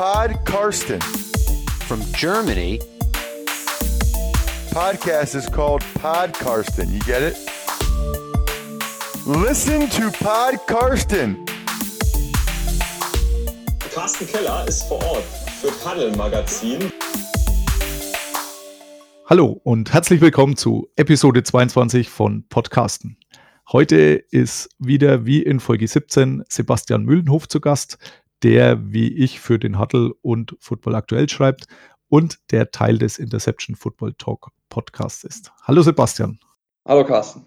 Pod Karsten. From Germany. Podcast is called Pod Karsten. You get it? Listen to Pod Karsten. Carsten Keller ist vor Ort für Paddel Magazin. Hallo und herzlich willkommen zu Episode 22 von Podcasten. Heute ist wieder wie in Folge 17 Sebastian Mühlenhof zu Gast, der wie ich für den Huddle und Football aktuell schreibt und der Teil des Interception Football Talk Podcasts ist. Hallo Sebastian. Hallo Carsten.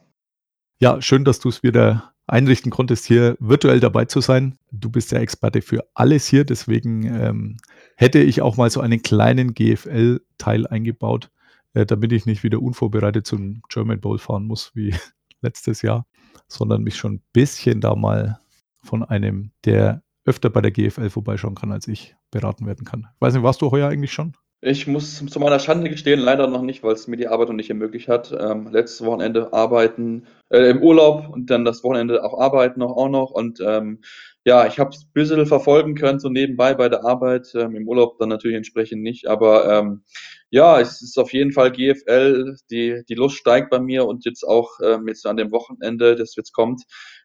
Ja, schön, dass du es wieder einrichten konntest, hier virtuell dabei zu sein. Du bist der Experte für alles hier, deswegen ähm, hätte ich auch mal so einen kleinen GFL-Teil eingebaut, äh, damit ich nicht wieder unvorbereitet zum German Bowl fahren muss wie letztes Jahr sondern mich schon ein bisschen da mal von einem, der öfter bei der GFL vorbeischauen kann, als ich beraten werden kann. Weiß nicht, warst du heuer eigentlich schon? Ich muss zu meiner Schande gestehen, leider noch nicht, weil es mir die Arbeit noch nicht ermöglicht hat. Ähm, letztes Wochenende arbeiten, äh, im Urlaub und dann das Wochenende auch arbeiten noch auch noch. Und ähm, ja, ich habe es ein bisschen verfolgen können, so nebenbei bei der Arbeit, ähm, im Urlaub dann natürlich entsprechend nicht. Aber ähm, ja, es ist auf jeden Fall GFL, die, die Lust steigt bei mir und jetzt auch ähm, jetzt an dem Wochenende, das jetzt kommt,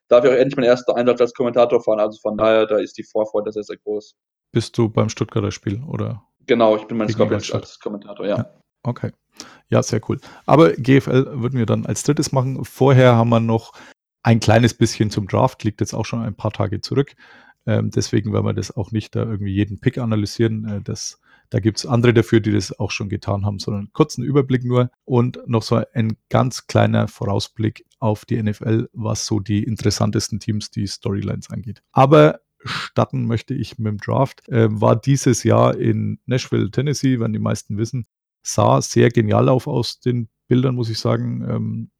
darf ich auch endlich meinen ersten Einsatz als Kommentator fahren. Also von daher, da ist die Vorfreude sehr, sehr groß. Bist du beim Stuttgarter Spiel oder? Genau, ich bin mein Scorpions als Kommentator, ja. ja. Okay. Ja, sehr cool. Aber GFL würden wir dann als drittes machen. Vorher haben wir noch ein kleines bisschen zum Draft, liegt jetzt auch schon ein paar Tage zurück. Ähm, deswegen werden wir das auch nicht da irgendwie jeden Pick analysieren. Äh, das da gibt es andere dafür, die das auch schon getan haben, sondern einen kurzen Überblick nur und noch so ein ganz kleiner Vorausblick auf die NFL, was so die interessantesten Teams, die Storylines angeht. Aber starten möchte ich mit dem Draft. Äh, war dieses Jahr in Nashville, Tennessee, wenn die meisten wissen. Sah sehr genial auf aus den Bildern, muss ich sagen. Ähm,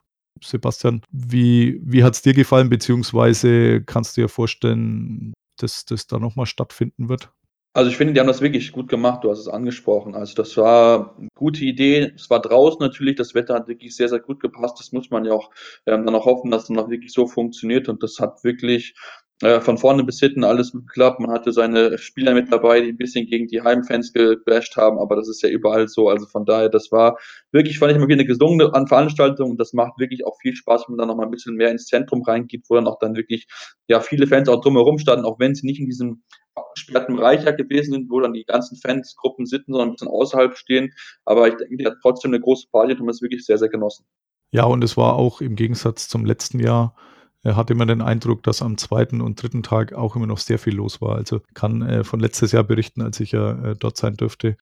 Sebastian, wie, wie hat es dir gefallen, beziehungsweise kannst du dir vorstellen, dass das da nochmal stattfinden wird? Also ich finde, die haben das wirklich gut gemacht, du hast es angesprochen. Also das war eine gute Idee. Es war draußen natürlich, das Wetter hat wirklich sehr, sehr gut gepasst. Das muss man ja auch ähm, dann auch hoffen, dass es dann auch wirklich so funktioniert. Und das hat wirklich äh, von vorne bis hinten alles geklappt. Man hatte seine Spieler mit dabei, die ein bisschen gegen die Heimfans gebasht haben, aber das ist ja überall so. Also von daher, das war wirklich, fand ich mal wieder eine gesungene Veranstaltung und das macht wirklich auch viel Spaß, wenn man dann noch mal ein bisschen mehr ins Zentrum reingeht, wo dann auch dann wirklich ja viele Fans auch drumherum standen, auch wenn sie nicht in diesem abgesperrten Bereich gewesen sind, wo dann die ganzen Fansgruppen sitzen, sondern ein bisschen außerhalb stehen. Aber ich denke, die hat trotzdem eine große Party und haben es wirklich sehr, sehr genossen. Ja, und es war auch im Gegensatz zum letzten Jahr hatte immer den Eindruck, dass am zweiten und dritten Tag auch immer noch sehr viel los war. Also kann äh, von letztes Jahr berichten, als ich ja äh, dort sein dürfte.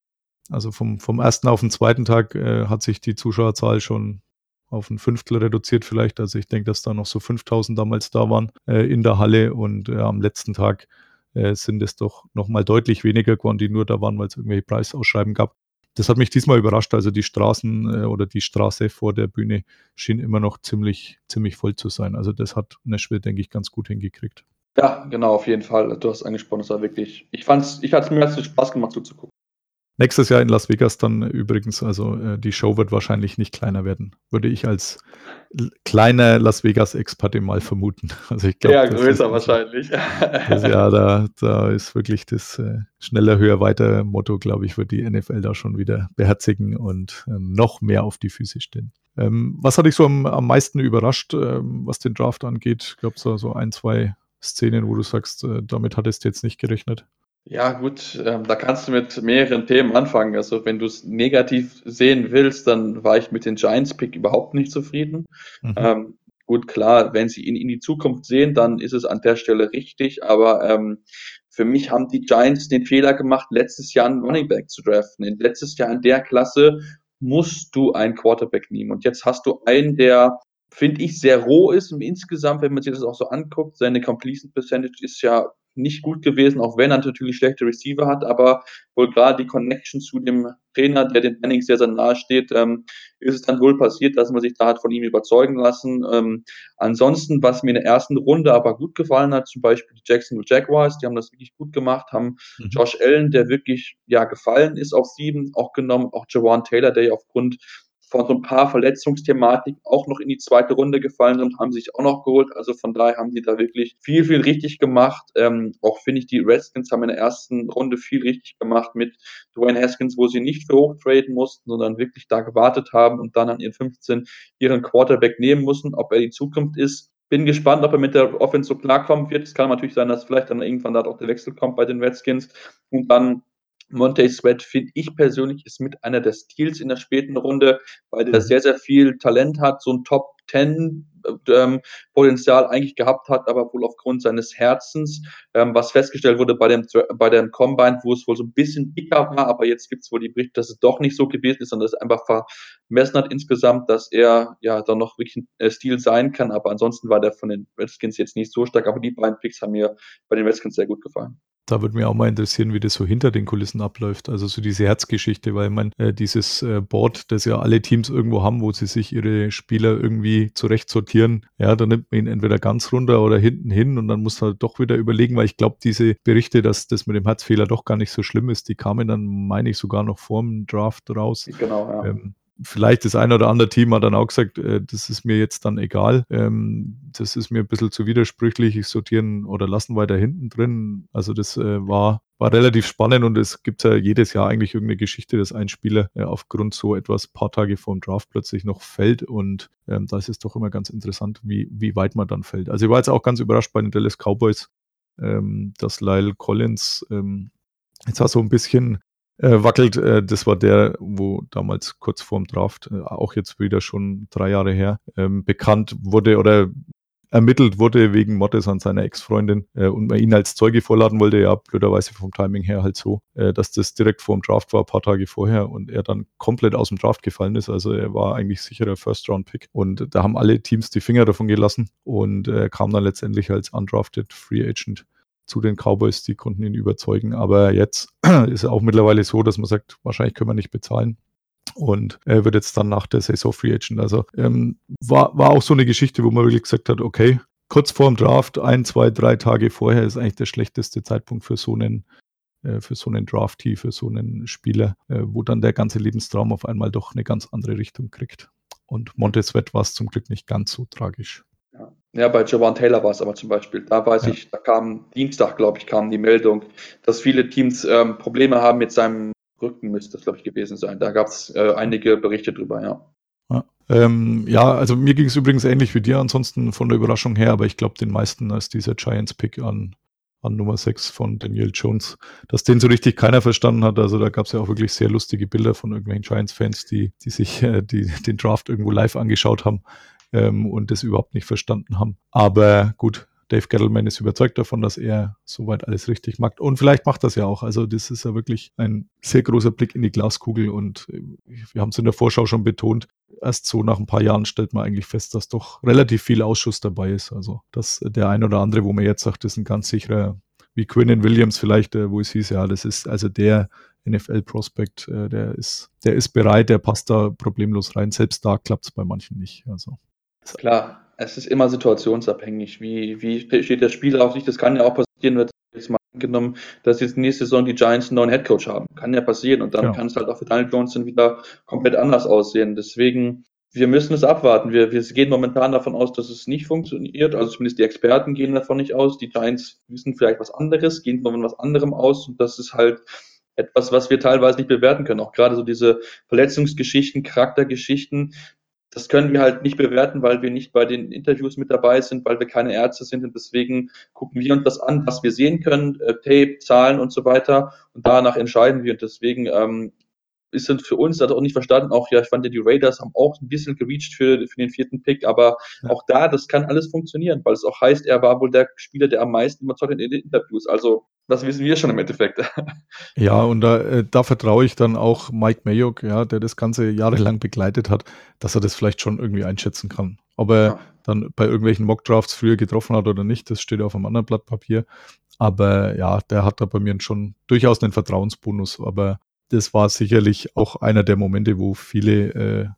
Also vom, vom ersten auf den zweiten Tag äh, hat sich die Zuschauerzahl schon auf ein Fünftel reduziert vielleicht. Also ich denke, dass da noch so 5000 damals da waren äh, in der Halle und äh, am letzten Tag äh, sind es doch nochmal deutlich weniger geworden, die nur da waren, weil es irgendwelche Preisausschreiben gab das hat mich diesmal überrascht. Also die Straßen äh, oder die Straße vor der Bühne schien immer noch ziemlich, ziemlich voll zu sein. Also das hat Nashville, denke ich, ganz gut hingekriegt. Ja, genau, auf jeden Fall. Du hast angesprochen, es war wirklich, ich fand's, ich hatte mir Spaß gemacht zuzugucken. Nächstes Jahr in Las Vegas dann übrigens, also äh, die Show wird wahrscheinlich nicht kleiner werden, würde ich als kleiner Las Vegas-Experte mal vermuten. Also ich glaub, ja, größer ist, wahrscheinlich. Das, ja, da, da ist wirklich das äh, schneller, höher, weiter Motto, glaube ich, wird die NFL da schon wieder beherzigen und äh, noch mehr auf die Füße stehen. Ähm, was hat dich so am, am meisten überrascht, ähm, was den Draft angeht? Gab es da so ein, zwei Szenen, wo du sagst, äh, damit hattest du jetzt nicht gerechnet? Ja, gut, ähm, da kannst du mit mehreren Themen anfangen. Also, wenn du es negativ sehen willst, dann war ich mit den Giants-Pick überhaupt nicht zufrieden. Mhm. Ähm, gut, klar, wenn sie ihn in die Zukunft sehen, dann ist es an der Stelle richtig. Aber ähm, für mich haben die Giants den Fehler gemacht, letztes Jahr einen Running Back zu draften. In letztes Jahr in der Klasse musst du einen Quarterback nehmen. Und jetzt hast du einen, der finde ich, sehr roh ist im insgesamt, wenn man sich das auch so anguckt. Seine Completion Percentage ist ja nicht gut gewesen, auch wenn er natürlich schlechte Receiver hat, aber wohl gerade die Connection zu dem Trainer, der den Manning sehr, sehr nahe steht, ähm, ist es dann wohl passiert, dass man sich da hat von ihm überzeugen lassen. Ähm, ansonsten, was mir in der ersten Runde aber gut gefallen hat, zum Beispiel die Jacksonville Jaguars, die haben das wirklich gut gemacht, haben mhm. Josh Allen, der wirklich ja gefallen ist auf sieben, auch genommen, auch Jawan Taylor, der ja aufgrund von so ein paar Verletzungsthematik auch noch in die zweite Runde gefallen sind, haben sich auch noch geholt. Also von daher haben die da wirklich viel, viel richtig gemacht. Ähm, auch finde ich, die Redskins haben in der ersten Runde viel richtig gemacht mit Dwayne Haskins, wo sie nicht für hoch traden mussten, sondern wirklich da gewartet haben und dann an ihren 15 ihren Quarterback nehmen mussten. Ob er die Zukunft ist, bin gespannt, ob er mit der Offense so klarkommen wird. Es kann natürlich sein, dass vielleicht dann irgendwann da auch der Wechsel kommt bei den Redskins und dann Monte Sweat finde ich persönlich ist mit einer der Steals in der späten Runde, weil der mhm. sehr, sehr viel Talent hat, so ein Top 10 ähm, Potenzial eigentlich gehabt hat, aber wohl aufgrund seines Herzens, ähm, was festgestellt wurde bei dem, bei dem Combine, wo es wohl so ein bisschen dicker war, aber jetzt gibt es wohl die Berichte, dass es doch nicht so gewesen ist, sondern es einfach vermessen hat insgesamt, dass er ja dann noch wirklich ein äh, Stil sein kann, aber ansonsten war der von den Redskins jetzt nicht so stark, aber die beiden Picks haben mir bei den Redskins sehr gut gefallen. Da würde mich auch mal interessieren, wie das so hinter den Kulissen abläuft. Also so diese Herzgeschichte, weil man äh, dieses äh, Board, das ja alle Teams irgendwo haben, wo sie sich ihre Spieler irgendwie zurecht sortieren, ja, da nimmt man ihn entweder ganz runter oder hinten hin und dann muss man halt doch wieder überlegen, weil ich glaube, diese Berichte, dass das mit dem Herzfehler doch gar nicht so schlimm ist, die kamen dann, meine ich, sogar noch vor dem Draft raus. Genau, ja. Ähm, vielleicht das eine oder andere Team hat dann auch gesagt, äh, das ist mir jetzt dann egal. Ähm, das ist mir ein bisschen zu widersprüchlich. Ich sortieren oder lassen weiter hinten drin. Also das äh, war, war relativ spannend und es gibt ja jedes Jahr eigentlich irgendeine Geschichte, dass ein Spieler äh, aufgrund so etwas paar Tage vor dem Draft plötzlich noch fällt und ähm, da ist es doch immer ganz interessant, wie, wie weit man dann fällt. Also ich war jetzt auch ganz überrascht bei den Dallas Cowboys, ähm, dass Lyle Collins ähm, jetzt war so ein bisschen äh, wackelt. Äh, das war der, wo damals kurz vorm Draft, äh, auch jetzt wieder schon drei Jahre her, ähm, bekannt wurde oder ermittelt wurde wegen Mordes an seiner Ex-Freundin äh, und man ihn als Zeuge vorladen wollte, ja, blöderweise vom Timing her halt so, äh, dass das direkt vor dem Draft war, ein paar Tage vorher und er dann komplett aus dem Draft gefallen ist. Also er war eigentlich sicherer First-Round-Pick und da haben alle Teams die Finger davon gelassen und äh, kam dann letztendlich als undrafted Free Agent zu den Cowboys, die konnten ihn überzeugen. Aber jetzt ist es auch mittlerweile so, dass man sagt, wahrscheinlich können wir nicht bezahlen. Und er wird jetzt dann nach der Saison Free Agent. Also ähm, war, war auch so eine Geschichte, wo man wirklich gesagt hat, okay, kurz vor dem Draft, ein, zwei, drei Tage vorher ist eigentlich der schlechteste Zeitpunkt für so einen äh, für so einen Drafty, für so einen Spieler, äh, wo dann der ganze Lebenstraum auf einmal doch eine ganz andere Richtung kriegt. Und Montesvet war es zum Glück nicht ganz so tragisch. Ja. bei Jawan Taylor war es aber zum Beispiel. Da weiß ja. ich, da kam Dienstag, glaube ich, kam die Meldung, dass viele Teams ähm, Probleme haben mit seinem Rücken, müsste das, glaube ich, gewesen sein. Da gab es äh, einige Berichte drüber, ja. Ja, ähm, ja also mir ging es übrigens ähnlich wie dir, ansonsten von der Überraschung her, aber ich glaube, den meisten ist dieser Giants-Pick an, an Nummer 6 von Daniel Jones, dass den so richtig keiner verstanden hat. Also da gab es ja auch wirklich sehr lustige Bilder von irgendwelchen Giants-Fans, die, die sich äh, die, den Draft irgendwo live angeschaut haben ähm, und das überhaupt nicht verstanden haben. Aber gut, Dave Gettleman ist überzeugt davon, dass er soweit alles richtig macht. Und vielleicht macht das ja auch. Also das ist ja wirklich ein sehr großer Blick in die Glaskugel. Und äh, wir haben es in der Vorschau schon betont. Erst so nach ein paar Jahren stellt man eigentlich fest, dass doch relativ viel Ausschuss dabei ist. Also dass der ein oder andere, wo man jetzt sagt, das ist ein ganz sicherer, wie Quinnen Williams vielleicht, äh, wo es hieß, ja, das ist also der NFL-Prospect, äh, der ist, der ist bereit, der passt da problemlos rein. Selbst da klappt es bei manchen nicht. Also Klar, es ist immer situationsabhängig. Wie, wie steht der Spieler auf sich? Das kann ja auch passieren, wird jetzt mal angenommen, dass jetzt nächste Saison die Giants einen neuen Headcoach haben. Kann ja passieren und dann ja. kann es halt auch für Daniel Johnson wieder komplett anders aussehen. Deswegen, wir müssen es abwarten. Wir, wir gehen momentan davon aus, dass es nicht funktioniert. Also zumindest die Experten gehen davon nicht aus. Die Giants wissen vielleicht was anderes, gehen von was anderem aus und das ist halt etwas, was wir teilweise nicht bewerten können. Auch gerade so diese Verletzungsgeschichten, Charaktergeschichten, das können wir halt nicht bewerten, weil wir nicht bei den Interviews mit dabei sind, weil wir keine Ärzte sind. Und deswegen gucken wir uns das an, was wir sehen können, äh, Tape, Zahlen und so weiter. Und danach entscheiden wir. Und deswegen ähm, ist es für uns das auch nicht verstanden. Auch ja, ich fand ja, die Raiders haben auch ein bisschen gereached für, für den vierten Pick, aber ja. auch da, das kann alles funktionieren, weil es auch heißt, er war wohl der Spieler, der am meisten überzeugt in den Interviews. Also das wissen wir schon im Endeffekt. Ja, und da, äh, da vertraue ich dann auch Mike Mayock, ja, der das Ganze jahrelang begleitet hat, dass er das vielleicht schon irgendwie einschätzen kann. Ob er ja. dann bei irgendwelchen Mockdrafts früher getroffen hat oder nicht, das steht auf einem anderen Blatt Papier. Aber ja, der hat da bei mir schon durchaus einen Vertrauensbonus. Aber das war sicherlich auch einer der Momente, wo viele äh,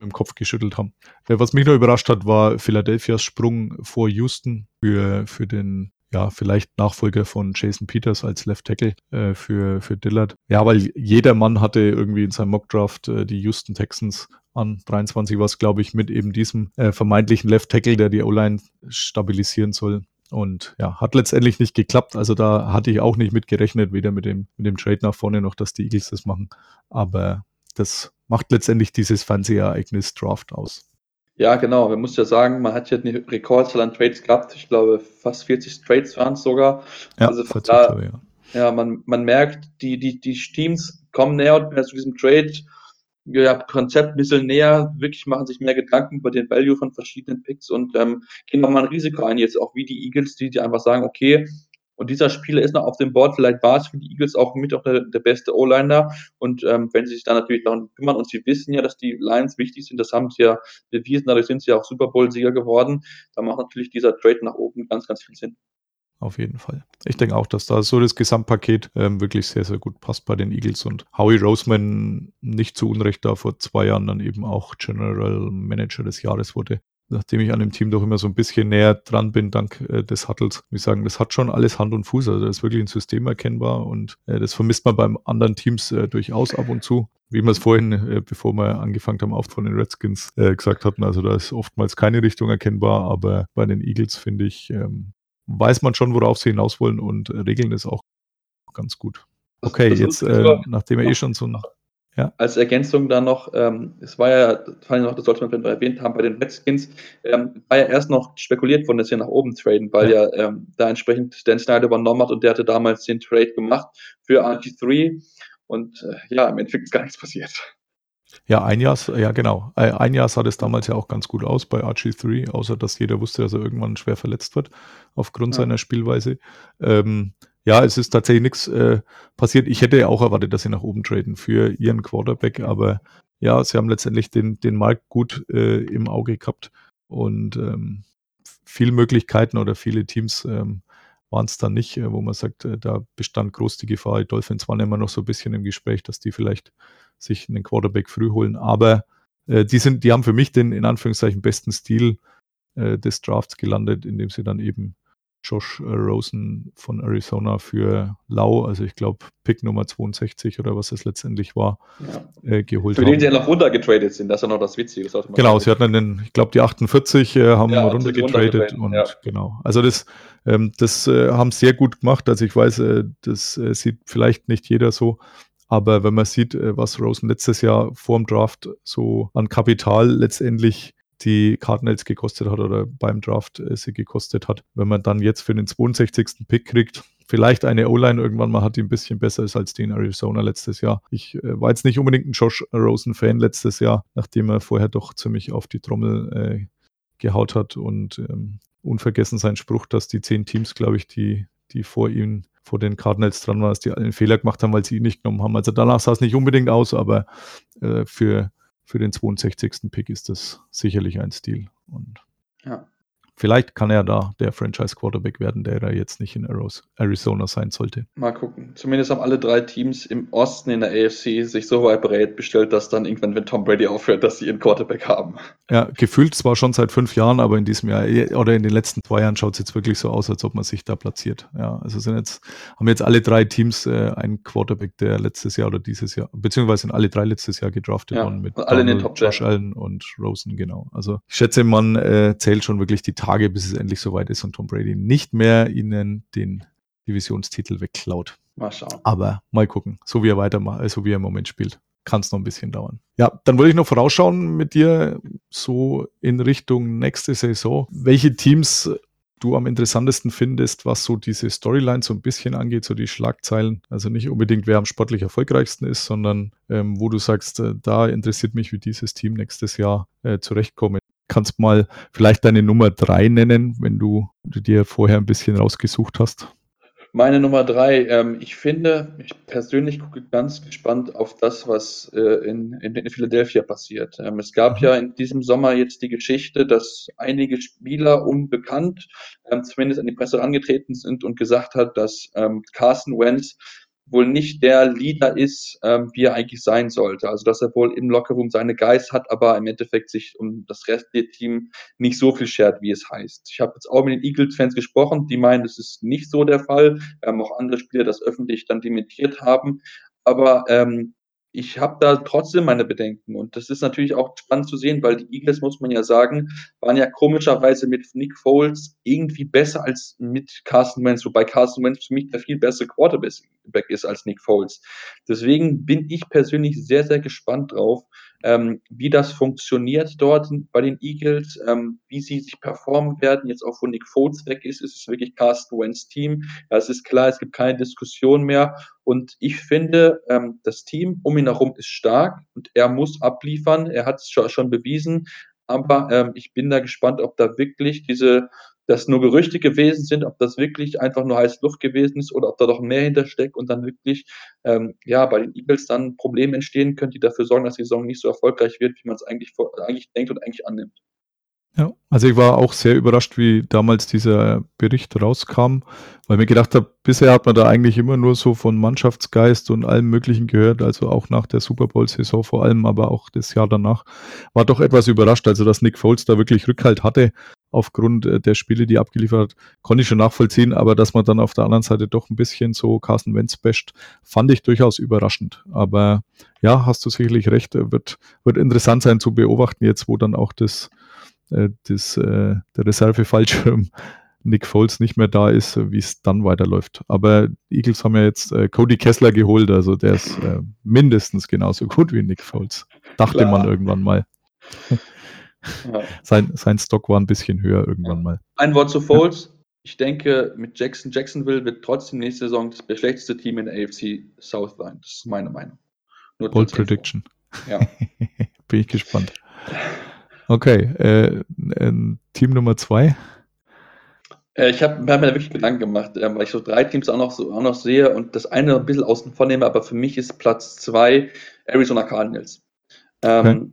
im Kopf geschüttelt haben. Äh, was mich nur überrascht hat, war Philadelphias Sprung vor Houston für, für den ja, vielleicht Nachfolger von Jason Peters als Left Tackle äh, für, für Dillard. Ja, weil jeder Mann hatte irgendwie in seinem Mockdraft äh, die Houston Texans an 23 war es, glaube ich, mit eben diesem äh, vermeintlichen Left Tackle, der die O-Line stabilisieren soll. Und ja, hat letztendlich nicht geklappt. Also da hatte ich auch nicht mit gerechnet, weder mit dem, mit dem Trade nach vorne noch, dass die Eagles das machen. Aber das macht letztendlich dieses Fernsehereignis Draft aus. Ja, genau. Man muss ja sagen, man hat ja eine Rekordzahl an Trades gehabt. Ich glaube, fast 40 Trades waren es sogar. Ja, also von 40, da, glaube ja. ja, man, man merkt, die, die, die Teams kommen näher und mehr zu diesem Trade ja, Konzept ein bisschen näher, wirklich machen sich mehr Gedanken über den Value von verschiedenen Picks und ähm, gehen nochmal ein Risiko ein, jetzt auch wie die Eagles, die, die einfach sagen, okay, und dieser Spieler ist noch auf dem Board, vielleicht war es für die Eagles auch mit auch der, der beste O-Liner. Und ähm, wenn sie sich dann natürlich darum kümmern und sie wissen ja, dass die Lions wichtig sind, das haben sie ja bewiesen, dadurch sind sie ja auch Super Bowl-Sieger geworden, dann macht natürlich dieser Trade nach oben ganz, ganz viel Sinn. Auf jeden Fall. Ich denke auch, dass da so das Gesamtpaket ähm, wirklich sehr, sehr gut passt bei den Eagles und Howie Roseman nicht zu Unrecht da vor zwei Jahren dann eben auch General Manager des Jahres wurde nachdem ich an dem Team doch immer so ein bisschen näher dran bin, dank äh, des Huddles, muss ich sagen, das hat schon alles Hand und Fuß. Also das ist wirklich ein System erkennbar und äh, das vermisst man beim anderen Teams äh, durchaus ab und zu. Wie wir es vorhin, äh, bevor wir angefangen haben, oft von den Redskins äh, gesagt hatten, also da ist oftmals keine Richtung erkennbar, aber bei den Eagles finde ich, ähm, weiß man schon, worauf sie hinaus wollen und regeln es auch ganz gut. Okay, jetzt, äh, nachdem er eh schon so nach ja. Als Ergänzung dann noch, ähm, es war ja, vor allem noch, das sollte man vielleicht noch erwähnt haben, bei den Redskins, ähm, war ja erst noch spekuliert worden, dass sie nach oben traden, weil ja, ja ähm, da entsprechend Dan Snyder übernommen hat und der hatte damals den Trade gemacht für RG3 und äh, ja, im Endeffekt ist gar nichts passiert. Ja, ein Jahr, ja genau. Äh, ein Jahr sah das damals ja auch ganz gut aus bei RG3, außer dass jeder wusste, dass er irgendwann schwer verletzt wird aufgrund ja. seiner Spielweise. Ähm, ja, es ist tatsächlich nichts äh, passiert. Ich hätte ja auch erwartet, dass sie nach oben traden für ihren Quarterback, aber ja, sie haben letztendlich den, den Markt gut äh, im Auge gehabt und ähm, viele Möglichkeiten oder viele Teams ähm, waren es dann nicht, äh, wo man sagt, äh, da bestand groß die Gefahr. Die Dolphins waren immer noch so ein bisschen im Gespräch, dass die vielleicht sich einen Quarterback früh holen, aber äh, die sind, die haben für mich den in Anführungszeichen besten Stil äh, des Drafts gelandet, indem sie dann eben Josh äh, Rosen von Arizona für Lau, also ich glaube Pick Nummer 62 oder was es letztendlich war, ja. äh, geholt Für den sie ja noch runtergetradet sind, das ist ja noch das Witzige. Das genau, sie hatten dann, ich glaube, die 48 äh, haben ja, runtergetradet und ja. genau. Also das, ähm, das äh, haben sehr gut gemacht. Also ich weiß, äh, das äh, sieht vielleicht nicht jeder so, aber wenn man sieht, was Rosen letztes Jahr vor dem Draft so an Kapital letztendlich die Cardinals gekostet hat oder beim Draft äh, sie gekostet hat. Wenn man dann jetzt für den 62. Pick kriegt, vielleicht eine O-Line irgendwann mal hat, die ein bisschen besser ist als die in Arizona letztes Jahr. Ich äh, war jetzt nicht unbedingt ein Josh Rosen-Fan letztes Jahr, nachdem er vorher doch ziemlich auf die Trommel äh, gehaut hat und ähm, unvergessen sein Spruch, dass die zehn Teams, glaube ich, die, die vor ihm vor den Cardinals dran waren, dass die einen Fehler gemacht haben, weil sie ihn nicht genommen haben. Also danach sah es nicht unbedingt aus, aber äh, für für den 62. Pick ist das sicherlich ein Stil. Und ja. Vielleicht kann er da der Franchise-Quarterback werden, der da jetzt nicht in Arizona sein sollte. Mal gucken. Zumindest haben alle drei Teams im Osten in der AFC sich so weit bereit bestellt, dass dann irgendwann, wenn Tom Brady aufhört, dass sie ihren Quarterback haben. Ja, gefühlt zwar schon seit fünf Jahren, aber in diesem Jahr oder in den letzten zwei Jahren schaut es jetzt wirklich so aus, als ob man sich da platziert. Ja, also sind jetzt, haben jetzt alle drei Teams äh, einen Quarterback, der letztes Jahr oder dieses Jahr, beziehungsweise sind alle drei letztes Jahr gedraftet ja, worden mit alle in den Top Josh Allen und Rosen, genau. Also ich schätze, man äh, zählt schon wirklich die Tage, bis es endlich soweit ist und Tom Brady nicht mehr ihnen den Divisionstitel wegklaut. Mal schauen. Aber mal gucken, so wie er weitermacht, so also wie er im Moment spielt. Kann es noch ein bisschen dauern. Ja, dann wollte ich noch vorausschauen mit dir so in Richtung nächste Saison. Welche Teams du am interessantesten findest, was so diese Storyline so ein bisschen angeht, so die Schlagzeilen. Also nicht unbedingt, wer am sportlich erfolgreichsten ist, sondern ähm, wo du sagst, äh, da interessiert mich, wie dieses Team nächstes Jahr äh, zurechtkommt kannst mal vielleicht deine Nummer drei nennen, wenn du, du dir vorher ein bisschen rausgesucht hast. Meine Nummer drei, ähm, ich finde, ich persönlich gucke ganz gespannt auf das, was äh, in, in, in Philadelphia passiert. Ähm, es gab mhm. ja in diesem Sommer jetzt die Geschichte, dass einige Spieler unbekannt ähm, zumindest an die Presse angetreten sind und gesagt hat, dass ähm, Carson Wentz wohl nicht der Leader ist, ähm, wie er eigentlich sein sollte. Also dass er wohl im Lockerroom seine Geist hat, aber im Endeffekt sich um das restliche Team nicht so viel schert, wie es heißt. Ich habe jetzt auch mit den Eagles-Fans gesprochen, die meinen, das ist nicht so der Fall. Wir haben auch andere Spieler das öffentlich dann dementiert haben. Aber ähm, ich habe da trotzdem meine Bedenken. Und das ist natürlich auch spannend zu sehen, weil die Eagles, muss man ja sagen, waren ja komischerweise mit Nick Foles irgendwie besser als mit Carson Wentz, wobei Carson Wentz für mich der viel bessere Quarterback ist als Nick Foles. Deswegen bin ich persönlich sehr, sehr gespannt drauf, ähm, wie das funktioniert dort bei den Eagles, ähm, wie sie sich performen werden. Jetzt auch, wo Nick Foles weg ist, ist es wirklich Carsten Wentz Team. Ja, es ist klar, es gibt keine Diskussion mehr. Und ich finde, ähm, das Team um ihn herum ist stark und er muss abliefern. Er hat es schon, schon bewiesen. Aber ähm, ich bin da gespannt, ob da wirklich diese das nur Gerüchte gewesen sind, ob das wirklich einfach nur heiße Luft gewesen ist oder ob da doch mehr hintersteckt und dann wirklich ähm, ja bei den Eagles dann Probleme entstehen können, die dafür sorgen, dass die Saison nicht so erfolgreich wird, wie man es eigentlich, eigentlich denkt und eigentlich annimmt. Ja, also ich war auch sehr überrascht, wie damals dieser Bericht rauskam, weil mir gedacht habe, bisher hat man da eigentlich immer nur so von Mannschaftsgeist und allem Möglichen gehört, also auch nach der Super Bowl-Saison vor allem, aber auch das Jahr danach. War doch etwas überrascht, also dass Nick Foles da wirklich Rückhalt hatte aufgrund äh, der Spiele, die er abgeliefert hat, konnte ich schon nachvollziehen, aber dass man dann auf der anderen Seite doch ein bisschen so Carsten Wentz basht, fand ich durchaus überraschend. Aber ja, hast du sicherlich recht, wird, wird interessant sein zu beobachten jetzt, wo dann auch das, äh, das, äh, der Reserve-Fallschirm Nick Foles nicht mehr da ist, wie es dann weiterläuft. Aber Eagles haben ja jetzt äh, Cody Kessler geholt, also der ist äh, mindestens genauso gut wie Nick Foles. Dachte Klar. man irgendwann mal. Ja. Sein, sein Stock war ein bisschen höher irgendwann mal. Ein Wort zu Foles. Ich denke, mit Jackson, Jacksonville wird trotzdem nächste Saison das schlechteste Team in der AFC South sein. Das ist meine Meinung. Nur Bold Prediction. Ja. Bin ich gespannt. Okay, äh, äh, Team Nummer zwei. Äh, ich habe hab mir da wirklich Gedanken gemacht, äh, weil ich so drei Teams auch noch, so, auch noch sehe und das eine ein bisschen außen vor nehme, aber für mich ist Platz zwei Arizona Cardinals. Ähm, okay.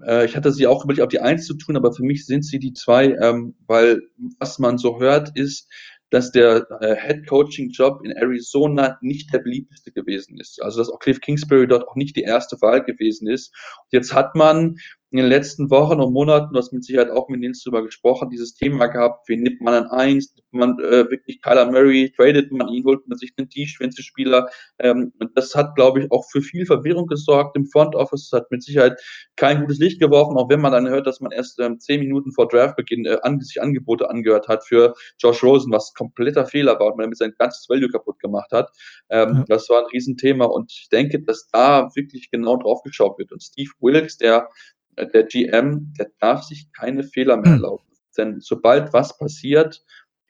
Äh, ich hatte sie auch überlegt, auf die Eins zu tun, aber für mich sind sie die zwei, ähm, weil was man so hört, ist, dass der äh, Head Coaching Job in Arizona nicht der beliebteste gewesen ist. Also dass auch Cliff Kingsbury dort auch nicht die erste Wahl gewesen ist. Und jetzt hat man in den letzten Wochen und Monaten, du hast mit Sicherheit auch mit Nils drüber gesprochen, dieses Thema gehabt, wie nimmt man an eins, nimmt man äh, wirklich Kyler Murray, tradet man ihn, holt man sich einen Tiefschwänze-Spieler. Ähm, und das hat, glaube ich, auch für viel Verwirrung gesorgt im Front Office. Das hat mit Sicherheit kein gutes Licht geworfen, auch wenn man dann hört, dass man erst ähm, zehn Minuten vor Draftbeginn äh, an, sich Angebote angehört hat für Josh Rosen, was kompletter Fehler war und man damit sein ganzes Value kaputt gemacht hat. Ähm, ja. Das war ein Riesenthema und ich denke, dass da wirklich genau drauf geschaut wird. Und Steve Wilkes, der der GM, der darf sich keine Fehler mehr hm. erlauben. Denn sobald was passiert,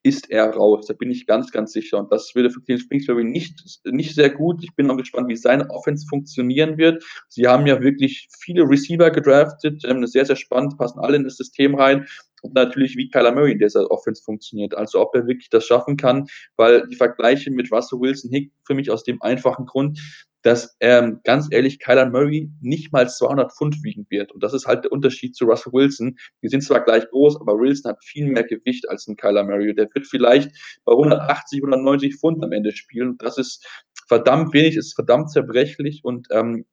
ist er raus. Da bin ich ganz, ganz sicher. Und das würde für Clean Kingsbury nicht, nicht sehr gut. Ich bin auch gespannt, wie seine Offense funktionieren wird. Sie haben ja wirklich viele Receiver gedraftet, ähm, sehr, sehr spannend, passen alle in das System rein. Und natürlich, wie Kyler Murray in dieser Offense funktioniert. Also, ob er wirklich das schaffen kann, weil die Vergleiche mit Russell Wilson Hick für mich aus dem einfachen Grund, dass ähm, ganz ehrlich Kyler Murray nicht mal 200 Pfund wiegen wird. Und das ist halt der Unterschied zu Russell Wilson. Die sind zwar gleich groß, aber Wilson hat viel mehr Gewicht als ein Kyler Murray. Der wird vielleicht bei 180, 190 Pfund am Ende spielen. Das ist verdammt wenig, ist verdammt zerbrechlich und ähm,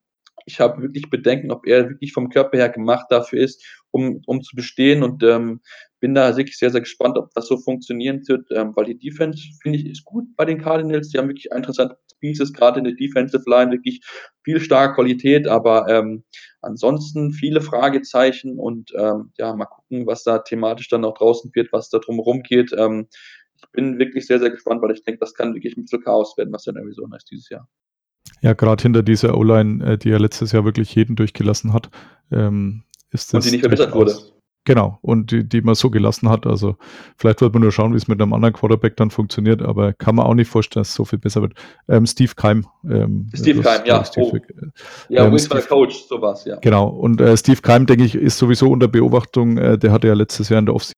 ich habe wirklich Bedenken, ob er wirklich vom Körper her gemacht dafür ist, um, um zu bestehen und ähm, bin da wirklich sehr, sehr gespannt, ob das so funktionieren wird, ähm, weil die Defense, finde ich, ist gut bei den Cardinals. Die haben wirklich interessante Pieces, gerade in der Defensive Line, wirklich viel starke Qualität, aber ähm, ansonsten viele Fragezeichen und ähm, ja, mal gucken, was da thematisch dann auch draußen wird, was da drumherum geht. Ähm, ich bin wirklich sehr, sehr gespannt, weil ich denke, das kann wirklich ein bisschen Chaos werden, was in Arizona ist dieses Jahr. Ja, gerade hinter dieser O-Line, äh, die ja letztes Jahr wirklich jeden durchgelassen hat, ähm, ist das. Und die nicht verbessert wurde. Genau, und die, die man so gelassen hat. Also vielleicht wird man nur schauen, wie es mit einem anderen Quarterback dann funktioniert, aber kann man auch nicht vorstellen, dass es so viel besser wird. Ähm, Steve Keim. Ähm, Steve Keim, ja. Steve, oh. Ja, ähm, Steve, Coach, sowas, ja. Genau, und äh, Steve Keim, denke ich, ist sowieso unter Beobachtung. Äh, der hatte ja letztes Jahr in der Offseason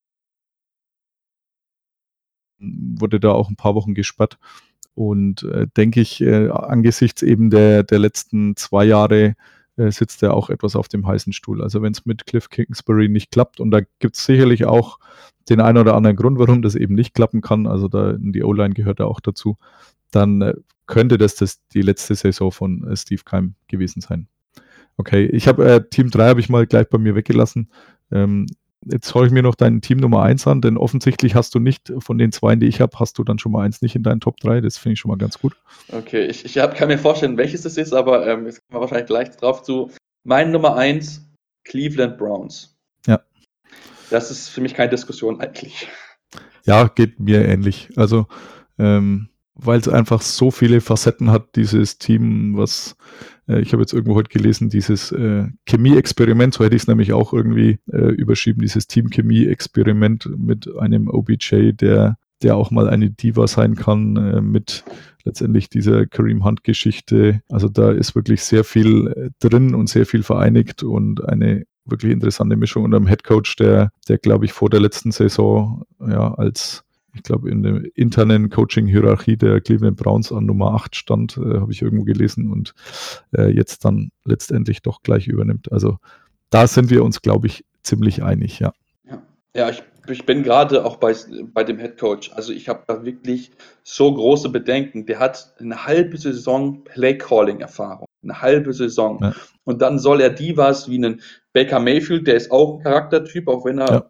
wurde da auch ein paar Wochen gesperrt. Und äh, denke ich, äh, angesichts eben der, der letzten zwei Jahre äh, sitzt er auch etwas auf dem heißen Stuhl. Also wenn es mit Cliff Kingsbury nicht klappt, und da gibt es sicherlich auch den einen oder anderen Grund, warum das eben nicht klappen kann, also da die O-Line gehört er auch dazu, dann äh, könnte das, das die letzte Saison von äh, Steve Keim gewesen sein. Okay, ich habe äh, Team 3 habe ich mal gleich bei mir weggelassen. Ähm, jetzt schaue ich mir noch dein Team Nummer 1 an, denn offensichtlich hast du nicht von den zwei, die ich habe, hast du dann schon mal eins nicht in deinen Top 3. Das finde ich schon mal ganz gut. Okay, ich, ich hab, kann mir vorstellen, welches das ist, aber ähm, jetzt kommen wir wahrscheinlich gleich drauf zu. Mein Nummer 1, Cleveland Browns. Ja. Das ist für mich keine Diskussion eigentlich. Ja, geht mir ähnlich. Also, ähm, weil es einfach so viele Facetten hat, dieses Team, was äh, ich habe jetzt irgendwo heute gelesen, dieses äh, Chemie-Experiment, so hätte ich es nämlich auch irgendwie äh, überschrieben, dieses Team-Chemie-Experiment mit einem OBJ, der, der auch mal eine Diva sein kann, äh, mit letztendlich dieser Kareem Hunt-Geschichte. Also da ist wirklich sehr viel äh, drin und sehr viel vereinigt und eine wirklich interessante Mischung und einem Headcoach, der, der glaube ich vor der letzten Saison ja als ich glaube, in der internen Coaching-Hierarchie der Cleveland Browns an Nummer 8 stand, äh, habe ich irgendwo gelesen und äh, jetzt dann letztendlich doch gleich übernimmt. Also da sind wir uns, glaube ich, ziemlich einig, ja. Ja, ja ich, ich bin gerade auch bei, bei dem Head Coach. Also ich habe da wirklich so große Bedenken. Der hat eine halbe Saison Play-Calling-Erfahrung. Eine halbe Saison. Ja. Und dann soll er die was wie einen Baker Mayfield, der ist auch ein Charaktertyp, auch wenn er ja.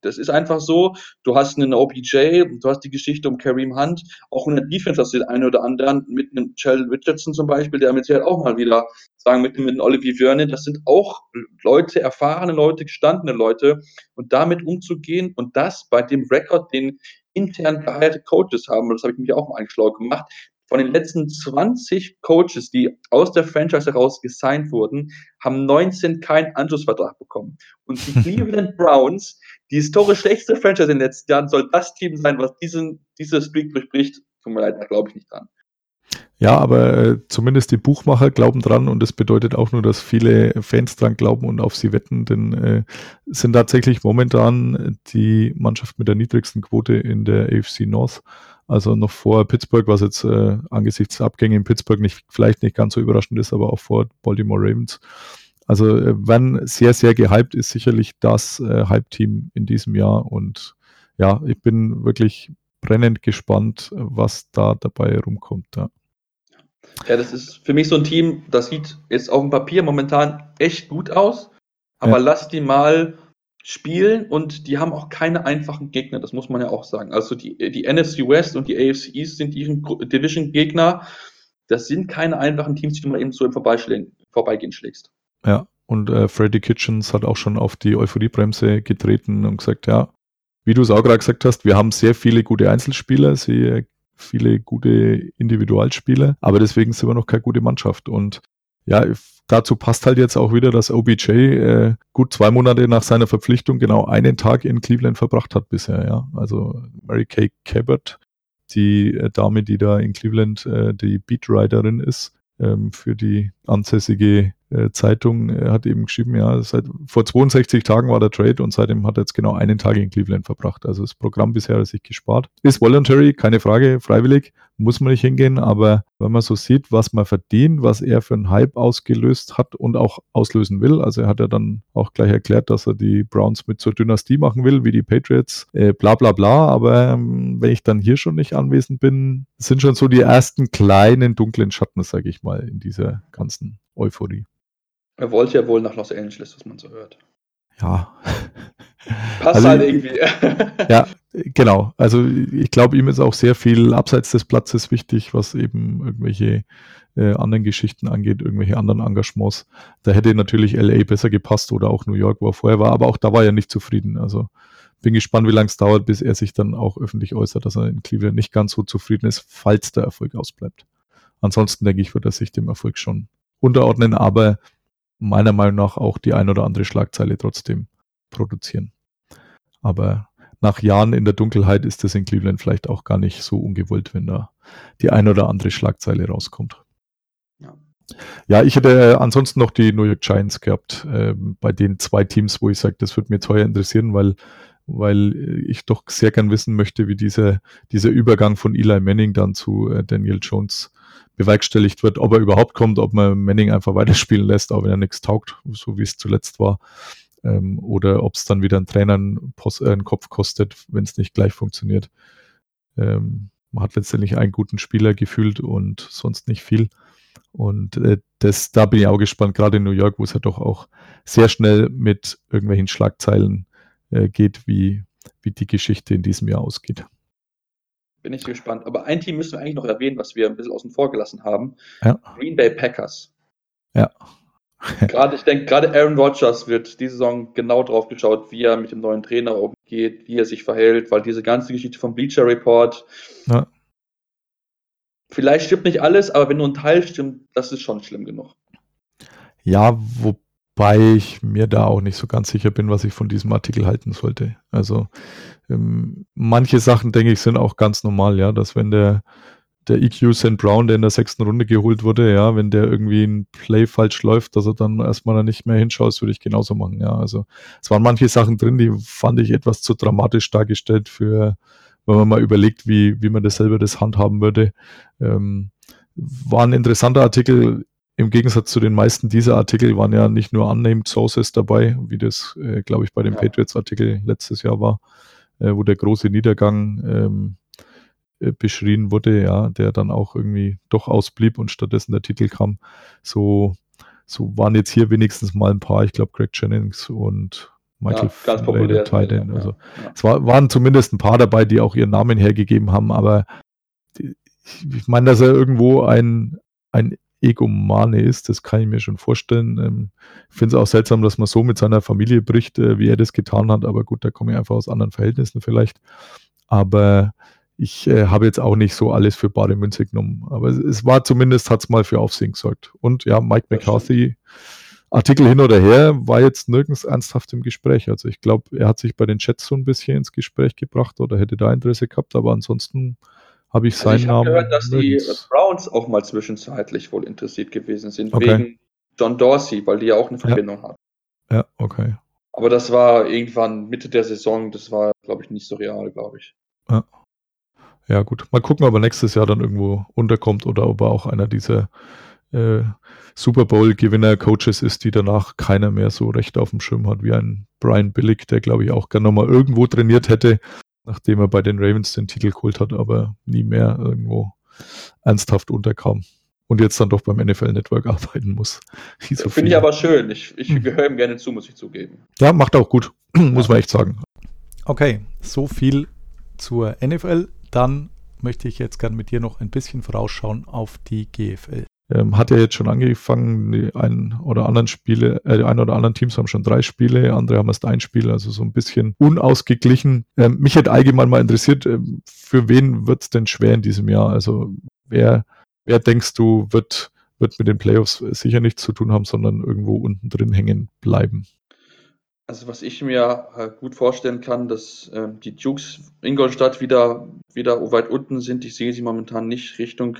Das ist einfach so. Du hast einen OPJ, du hast die Geschichte um Kareem Hunt, auch in der Defense hast du den einen oder anderen mit einem Sheldon Richardson zum Beispiel, der mit Sicherheit auch mal wieder sagen, mit, mit einem Olivier Vernon, das sind auch Leute, erfahrene Leute, gestandene Leute und damit umzugehen und das bei dem Rekord, den intern geheierte Coaches haben, das habe ich mich auch mal einschlau gemacht, von den letzten 20 Coaches, die aus der Franchise heraus gesigned wurden, haben 19 keinen Anschlussvertrag bekommen. Und die Cleveland Browns, die historisch schlechteste Franchise in den letzten Jahren, soll das Team sein, was diesen, diese Streak durchbricht. Tut mir leid, da glaube ich nicht dran. Ja, aber äh, zumindest die Buchmacher glauben dran und das bedeutet auch nur, dass viele Fans dran glauben und auf sie wetten, denn äh, sind tatsächlich momentan die Mannschaft mit der niedrigsten Quote in der AFC North. Also noch vor Pittsburgh, was jetzt äh, angesichts Abgänge in Pittsburgh nicht, vielleicht nicht ganz so überraschend ist, aber auch vor Baltimore Ravens. Also äh, wenn sehr, sehr gehypt ist, sicherlich das äh, Hype-Team in diesem Jahr. Und ja, ich bin wirklich brennend gespannt, was da dabei rumkommt. Ja. Ja, das ist für mich so ein Team, das sieht jetzt auf dem Papier momentan echt gut aus. Aber ja. lass die mal spielen und die haben auch keine einfachen Gegner, das muss man ja auch sagen. Also die, die NFC West und die AFC East sind ihren Division-Gegner. Das sind keine einfachen Teams, die du mal eben so im Vorbeigehen schlägst. Ja, und äh, Freddy Kitchens hat auch schon auf die Euphoriebremse getreten und gesagt, ja, wie du es auch gerade gesagt hast, wir haben sehr viele gute Einzelspieler, sehr viele gute Individualspieler, aber deswegen sind wir noch keine gute Mannschaft. Und ja, dazu passt halt jetzt auch wieder, dass OBJ äh, gut zwei Monate nach seiner Verpflichtung genau einen Tag in Cleveland verbracht hat bisher, ja. Also Mary Kay Cabot, die äh, Dame, die da in Cleveland äh, die Beatwriterin ist, ähm, für die ansässige Zeitung äh, hat eben geschrieben, ja, seit vor 62 Tagen war der Trade und seitdem hat er jetzt genau einen Tag in Cleveland verbracht. Also das Programm bisher hat sich gespart. Ist voluntary, keine Frage, freiwillig, muss man nicht hingehen, aber wenn man so sieht, was man verdient, was er für einen Hype ausgelöst hat und auch auslösen will, also er hat ja dann auch gleich erklärt, dass er die Browns mit zur Dynastie machen will, wie die Patriots, äh, bla bla bla, aber ähm, wenn ich dann hier schon nicht anwesend bin, sind schon so die ersten kleinen dunklen Schatten, sage ich mal, in dieser ganzen Euphorie. Er wollte ja wohl nach Los Angeles, was man so hört. Ja. Passt also, halt irgendwie. ja, genau. Also ich glaube, ihm ist auch sehr viel abseits des Platzes wichtig, was eben irgendwelche äh, anderen Geschichten angeht, irgendwelche anderen Engagements. Da hätte natürlich LA besser gepasst oder auch New York, wo er vorher war, aber auch da war er nicht zufrieden. Also bin gespannt, wie lange es dauert, bis er sich dann auch öffentlich äußert, dass er in Cleveland nicht ganz so zufrieden ist, falls der Erfolg ausbleibt. Ansonsten denke ich, wird er sich dem Erfolg schon unterordnen, aber meiner Meinung nach auch die ein oder andere Schlagzeile trotzdem produzieren. Aber nach Jahren in der Dunkelheit ist das in Cleveland vielleicht auch gar nicht so ungewollt, wenn da die ein oder andere Schlagzeile rauskommt. Ja, ja ich hätte ansonsten noch die New York Giants gehabt, äh, bei den zwei Teams, wo ich sage, das würde mir teuer interessieren, weil, weil ich doch sehr gern wissen möchte, wie dieser, dieser Übergang von Eli Manning dann zu äh, Daniel Jones bewerkstelligt wird, ob er überhaupt kommt, ob man Manning einfach weiterspielen lässt, auch wenn er nichts taugt, so wie es zuletzt war, ähm, oder ob es dann wieder einen Trainer einen, äh, Kopf kostet, wenn es nicht gleich funktioniert. Ähm, man hat letztendlich einen guten Spieler gefühlt und sonst nicht viel. Und äh, das, da bin ich auch gespannt, gerade in New York, wo es ja doch auch sehr schnell mit irgendwelchen Schlagzeilen äh, geht, wie, wie die Geschichte in diesem Jahr ausgeht. Bin ich gespannt. Aber ein Team müssen wir eigentlich noch erwähnen, was wir ein bisschen außen vor gelassen haben. Ja. Green Bay Packers. Ja. gerade, ich denke, gerade Aaron Rodgers wird diese Saison genau drauf geschaut, wie er mit dem neuen Trainer umgeht, wie er sich verhält, weil diese ganze Geschichte vom Bleacher Report, Ja. vielleicht stimmt nicht alles, aber wenn nur ein Teil stimmt, das ist schon schlimm genug. Ja, wobei ich mir da auch nicht so ganz sicher bin, was ich von diesem Artikel halten sollte. Also ähm, manche Sachen, denke ich, sind auch ganz normal, ja, dass wenn der, der EQ St. Brown, der in der sechsten Runde geholt wurde, ja, wenn der irgendwie ein Play falsch läuft, dass er dann erstmal da nicht mehr hinschaut, würde ich genauso machen, ja. Also es waren manche Sachen drin, die fand ich etwas zu dramatisch dargestellt für, wenn man mal überlegt, wie, wie man das selber das handhaben würde. Ähm, war ein interessanter Artikel. Im Gegensatz zu den meisten dieser Artikel waren ja nicht nur unnamed Sources dabei, wie das, äh, glaube ich, bei dem Ja. Patriots-Artikel letztes Jahr war, äh, wo der große Niedergang ähm, äh, beschrien wurde, ja, der dann auch irgendwie doch ausblieb und stattdessen der Titel kam. So, so waren jetzt hier wenigstens mal ein paar, ich glaube, Greg Jennings und Michael ja, ganz Finlay, populär. der Tight End, ja, also ja. es war, waren zumindest ein paar dabei, die auch ihren Namen hergegeben haben, aber die, ich, ich meine, dass er irgendwo ein, ein Egomane ist, das kann ich mir schon vorstellen. Ähm, ich finde es auch seltsam, dass man so mit seiner Familie bricht, äh, wie er das getan hat, aber gut, da komme ich einfach aus anderen Verhältnissen vielleicht. Aber ich äh, habe jetzt auch nicht so alles für bare Münze genommen. Aber es, es war zumindest, hat es mal für Aufsehen gesorgt. Und ja, Mike McCarthy, Artikel hin oder her, war jetzt nirgends ernsthaft im Gespräch. Also ich glaube, er hat sich bei den Chats so ein bisschen ins Gespräch gebracht oder hätte da Interesse gehabt, aber ansonsten habe ich Also seinen ich habe Namen. gehört, dass die nirgends. Browns auch mal zwischenzeitlich wohl interessiert gewesen sind, Okay. wegen John Dorsey, weil die ja auch eine Verbindung haben. Ja, okay. Aber das war irgendwann Mitte der Saison, das war, glaube ich, nicht so real, glaube ich. Ja, gut. Mal gucken, ob er nächstes Jahr dann irgendwo unterkommt oder ob er auch einer dieser äh, Super Bowl-Gewinner-Coaches ist, die danach keiner mehr so recht auf dem Schirm hat, wie ein Brian Billick, der, glaube ich, auch gerne nochmal irgendwo trainiert hätte, nachdem er bei den Ravens den Titel geholt hat, aber nie mehr irgendwo ernsthaft unterkam. Und jetzt dann doch beim NFL Network arbeiten muss. So Finde ich aber schön. Ich, ich Hm. gehöre ihm gerne zu, muss ich zugeben. Ja, macht auch gut, muss man echt sagen. Okay, so viel zur NFL. Dann möchte ich jetzt gern mit dir noch ein bisschen vorausschauen auf die GFL. Ähm, hat ja jetzt schon angefangen, die ein oder anderen Spiele, äh, die ein oder anderen Teams haben schon drei Spiele, andere haben erst ein Spiel, also so ein bisschen unausgeglichen. Ähm, mich hätte allgemein mal interessiert, ähm, für wen wird es denn schwer in diesem Jahr? Also wer, wer denkst du, wird, wird mit den Playoffs sicher nichts zu tun haben, sondern irgendwo unten drin hängen bleiben? Also was ich mir äh, gut vorstellen kann, dass ähm, die Dukes Ingolstadt wieder, wieder weit unten sind. Ich sehe sie momentan nicht Richtung,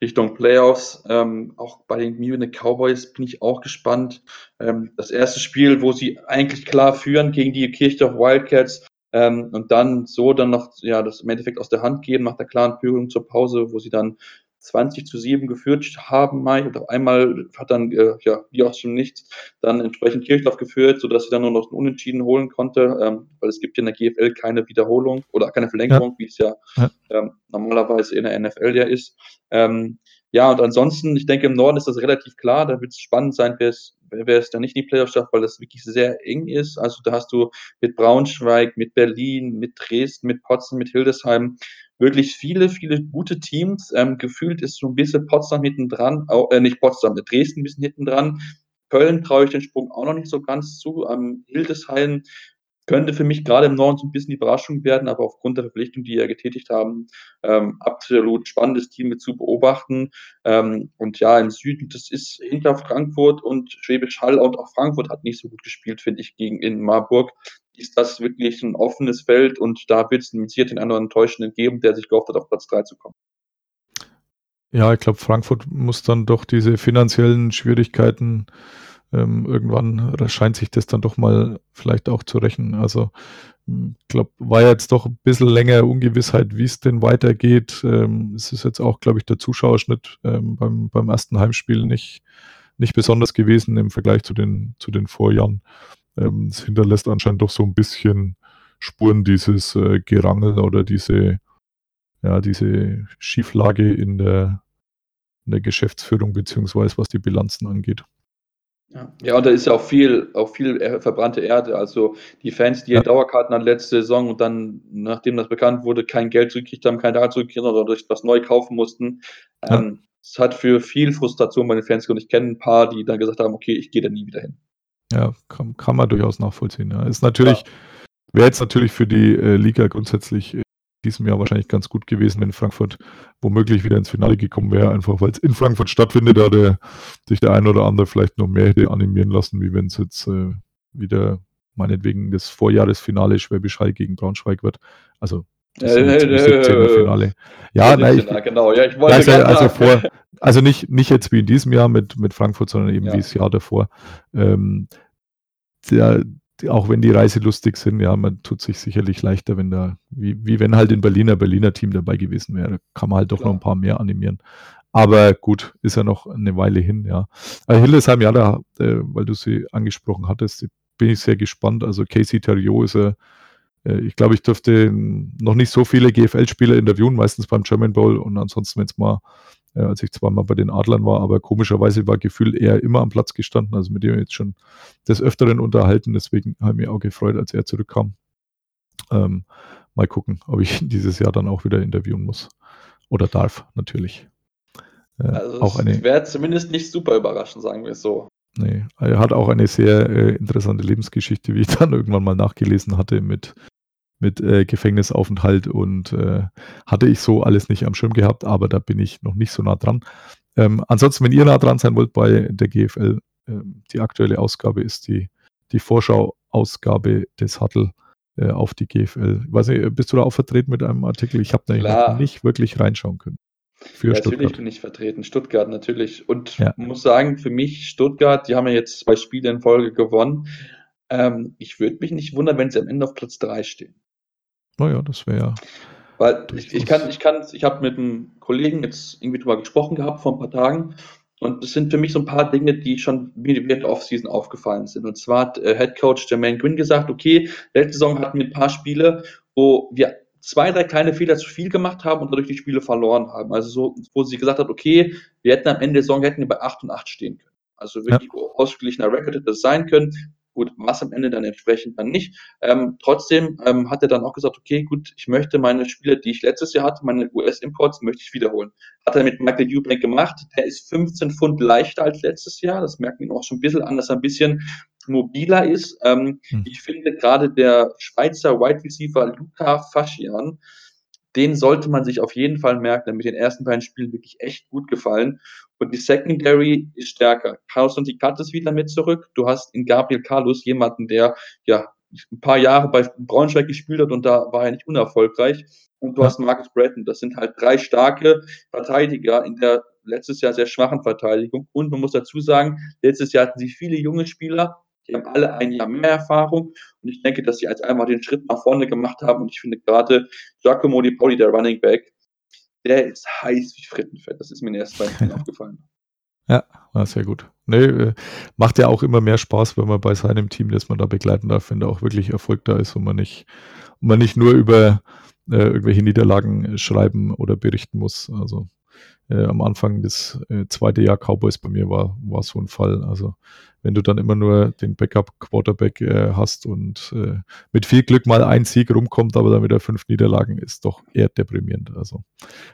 Richtung Playoffs. Ähm, auch bei den Munich Cowboys bin ich auch gespannt. Ähm, das erste Spiel, wo sie eigentlich klar führen gegen die Kirchdorf Wildcats ähm, und dann so dann noch ja, das im Endeffekt aus der Hand geben nach der klaren Führung zur Pause, wo sie dann 20 zu 7 geführt haben, Mai, und auf einmal hat dann, äh, ja, wie auch schon nichts, dann entsprechend Kirchdorf geführt, sodass sie dann nur noch einen Unentschieden holen konnte, ähm, weil es gibt ja in der GFL keine Wiederholung oder keine Verlängerung, wie es ja, Ja. Ähm, normalerweise in der NFL ja ist. Ähm, ja, und ansonsten, ich denke, im Norden ist das relativ klar, da wird es spannend sein, wer es, wer es da nicht in die Playoffs schafft, weil das wirklich sehr eng ist. Also da hast du mit Braunschweig, mit Berlin, mit Dresden, mit Potsdam, mit Hildesheim wirklich viele, viele gute Teams. Ähm, gefühlt ist so ein bisschen Potsdam hinten dran, äh, nicht Potsdam, Dresden ein bisschen hinten dran. Köln traue ich den Sprung auch noch nicht so ganz zu. Ähm, Hildesheim könnte für mich gerade im Norden so ein bisschen die Überraschung werden, aber aufgrund der Verpflichtung, die wir getätigt haben, ähm, absolut spannendes Team mit zu beobachten. Ähm, und ja, im Süden, das ist hinter Frankfurt und Schwäbisch Hall und auch Frankfurt hat nicht so gut gespielt, finde ich, gegen in Marburg. Ist das wirklich ein offenes Feld und da wird es limitiert den anderen Enttäuschenden geben, der sich gehofft hat, auf Platz 3 zu kommen. Ja, ich glaube, Frankfurt muss dann doch diese finanziellen Schwierigkeiten ähm, irgendwann scheint sich das dann doch mal vielleicht auch zu rächen. Also ich glaube, war jetzt doch ein bisschen länger Ungewissheit, wie es denn weitergeht. Ähm, es ist jetzt auch, glaube ich, der Zuschauerschnitt ähm, beim, beim ersten Heimspiel nicht, nicht besonders gewesen im Vergleich zu den, zu den Vorjahren. Ähm, es hinterlässt anscheinend doch so ein bisschen Spuren dieses äh, Gerangel oder diese, ja, diese Schieflage in der, in der Geschäftsführung beziehungsweise was die Bilanzen angeht. Ja. ja, und da ist ja auch viel, auch viel verbrannte Erde. Also die Fans, die ja. Dauerkarten an letzte Saison und dann, nachdem das bekannt wurde, kein Geld zurückgekriegt haben, kein Daten zurückgekriegt haben oder durch was neu kaufen mussten. Ja. Ähm, es hat für viel Frustration bei den Fans und ich kenne ein paar, die dann gesagt haben, okay, ich gehe da nie wieder hin. Ja, kann, kann man durchaus nachvollziehen. Ja. Ist natürlich, ja. wäre jetzt natürlich für die äh, Liga grundsätzlich äh, diesem Jahr wahrscheinlich ganz gut gewesen, wenn Frankfurt womöglich wieder ins Finale gekommen wäre, einfach weil es in Frankfurt stattfindet, da sich der ein oder andere vielleicht noch mehr hätte animieren lassen, wie wenn es jetzt äh, wieder meinetwegen das Vorjahresfinale Schwäbisch Hall gegen Braunschweig wird. Also das äh, äh, Finale. Ja, nein, ich, genau. Ja, ich wollte also, also, vor, also nicht, nicht jetzt wie in diesem Jahr mit, mit Frankfurt, sondern eben ja. wie das Jahr davor. Ähm, der, auch wenn die Reise lustig sind, ja, man tut sich sicherlich leichter, wenn da, wie, wie wenn halt in Berliner Berliner Team dabei gewesen wäre, kann man halt doch Klar. noch ein paar mehr animieren. Aber gut, ist ja noch eine Weile hin, ja. Also Hildesheim, ja, da, äh, weil du sie angesprochen hattest, bin ich sehr gespannt. Also Casey Theriot ist ja, äh, ich glaube, ich dürfte noch nicht so viele GFL-Spieler interviewen, meistens beim German Bowl und ansonsten, wenn es mal äh, als ich zweimal bei den Adlern war, aber komischerweise war Gefühl eher immer am Platz gestanden, also mit dem jetzt schon des Öfteren unterhalten, deswegen habe ich mich auch gefreut, als er zurückkam. Ähm, mal gucken, ob ich ihn dieses Jahr dann auch wieder interviewen muss. Oder darf, natürlich. Äh, also auch eine, wäre zumindest nicht super überraschend, sagen wir es so. Nee, er hat auch eine sehr äh, interessante Lebensgeschichte, wie ich dann irgendwann mal nachgelesen hatte, mit mit äh, Gefängnisaufenthalt und äh, hatte ich so alles nicht am Schirm gehabt, aber da bin ich noch nicht so nah dran. Ähm, ansonsten, wenn ihr nah dran sein wollt bei der GFL, äh, die aktuelle Ausgabe ist die, die Vorschau-Ausgabe des Huddle äh, auf die GFL. Ich weiß nicht, bist du da auch vertreten mit einem Artikel? Ich habe da nicht wirklich reinschauen können. Für ja, natürlich bin ich vertreten, Stuttgart natürlich. Und ja. muss sagen, für mich Stuttgart, die haben ja jetzt zwei Spiele in Folge gewonnen. Ähm, ich würde mich nicht wundern, wenn sie am Ende auf Platz 3 stehen. Naja, das wäre. Weil ich, ich kann, ich kann, ich habe mit einem Kollegen jetzt irgendwie drüber gesprochen gehabt vor ein paar Tagen und das sind für mich so ein paar Dinge, die schon während der Offseason aufgefallen sind. Und zwar hat äh, Head Coach Jermaine Quinn gesagt, okay, letzte Saison hatten wir ein paar Spiele, wo wir zwei, drei kleine Fehler zu viel gemacht haben und dadurch die Spiele verloren haben. Also so, wo sie gesagt hat, okay, wir hätten am Ende der Saison hätten wir bei 8 und 8 stehen können. Also wirklich ja. ausgeglichener Record hätte das sein können. Gut, was am Ende dann entsprechend dann nicht. Ähm, trotzdem ähm, hat er dann auch gesagt, okay, gut, ich möchte meine Spiele, die ich letztes Jahr hatte, meine US-Imports, möchte ich wiederholen. Hat er mit Michael Eubank gemacht. Der ist 15 Pfund leichter als letztes Jahr. Das merkt man auch schon ein bisschen an, dass er ein bisschen mobiler ist. Ähm, hm. Ich finde gerade der Schweizer Wide Receiver Luca Faschian, den sollte man sich auf jeden Fall merken, der mit den ersten beiden Spielen wirklich echt gut gefallen. Und die Secondary ist stärker. Carlos und die Cut ist wieder mit zurück. Du hast in Gabriel Carlos jemanden, der ja ein paar Jahre bei Braunschweig gespielt hat und da war er nicht unerfolgreich. Und du hast Marcus Bratton. Das sind halt drei starke Verteidiger in der letztes Jahr sehr schwachen Verteidigung. Und man muss dazu sagen, letztes Jahr hatten sie viele junge Spieler, die haben alle ein Jahr mehr Erfahrung und ich denke, dass sie als einmal den Schritt nach vorne gemacht haben und ich finde gerade Giacomo Di Pauli, der Running Back, der ist heiß wie Frittenfett. Das ist mir in ersten beiden Spielen aufgefallen. Ja, war sehr gut. Nee, äh, macht ja auch immer mehr Spaß, wenn man bei seinem Team, das man da begleiten darf, wenn da auch wirklich Erfolg da ist und man nicht, und man nicht nur über äh, irgendwelche Niederlagen schreiben oder berichten muss. Also äh, am Anfang des äh, zweite Jahr Cowboys bei mir war, war so ein Fall. Also wenn du dann immer nur den Backup-Quarterback äh, hast und äh, mit viel Glück mal ein Sieg rumkommt, aber dann wieder fünf Niederlagen, ist doch eher deprimierend. Also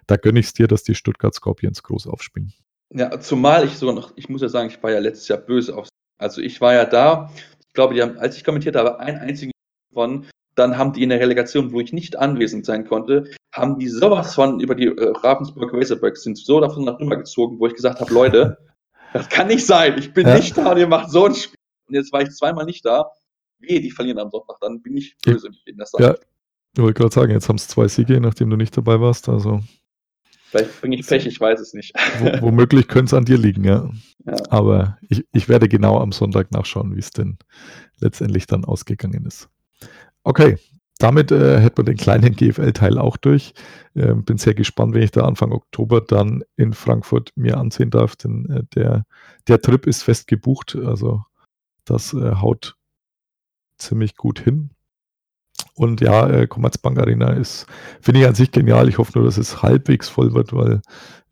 da gönne ich es dir, dass die Stuttgart Scorpions groß aufspielen. Ja, zumal ich sogar noch, ich muss ja sagen, ich war ja letztes Jahr böse auf. Also ich war ja da, ich glaube, die haben, als ich kommentiert habe, einen einzigen gewonnen. Dann haben die in der Relegation, wo ich nicht anwesend sein konnte, haben die sowas von über die äh, Ravensburg Razorbacks sind so davon nach rüber gezogen, wo ich gesagt habe, Leute, das kann nicht sein. Ich bin ja. nicht da und ihr macht so ein Spiel. Und jetzt war ich zweimal nicht da. Wehe, die verlieren am Sonntag. Dann bin ich böse mit denen. Das ja, ich wollte gerade sagen, jetzt haben es zwei Siege, nachdem du nicht dabei warst. Also. Vielleicht bringe ich Pech, ich weiß es nicht. Wo, womöglich könnte es an dir liegen, ja. ja. Aber ich, ich werde genau am Sonntag nachschauen, wie es denn letztendlich dann ausgegangen ist. Okay, damit äh, hätten wir den kleinen GFL-Teil auch durch. Äh, bin sehr gespannt, wenn ich da Anfang Oktober dann in Frankfurt mir ansehen darf, denn äh, der, der Trip ist fest gebucht. Also das äh, haut ziemlich gut hin. Und ja, äh, Commerzbank Arena ist, finde ich an sich genial. Ich hoffe nur, dass es halbwegs voll wird, weil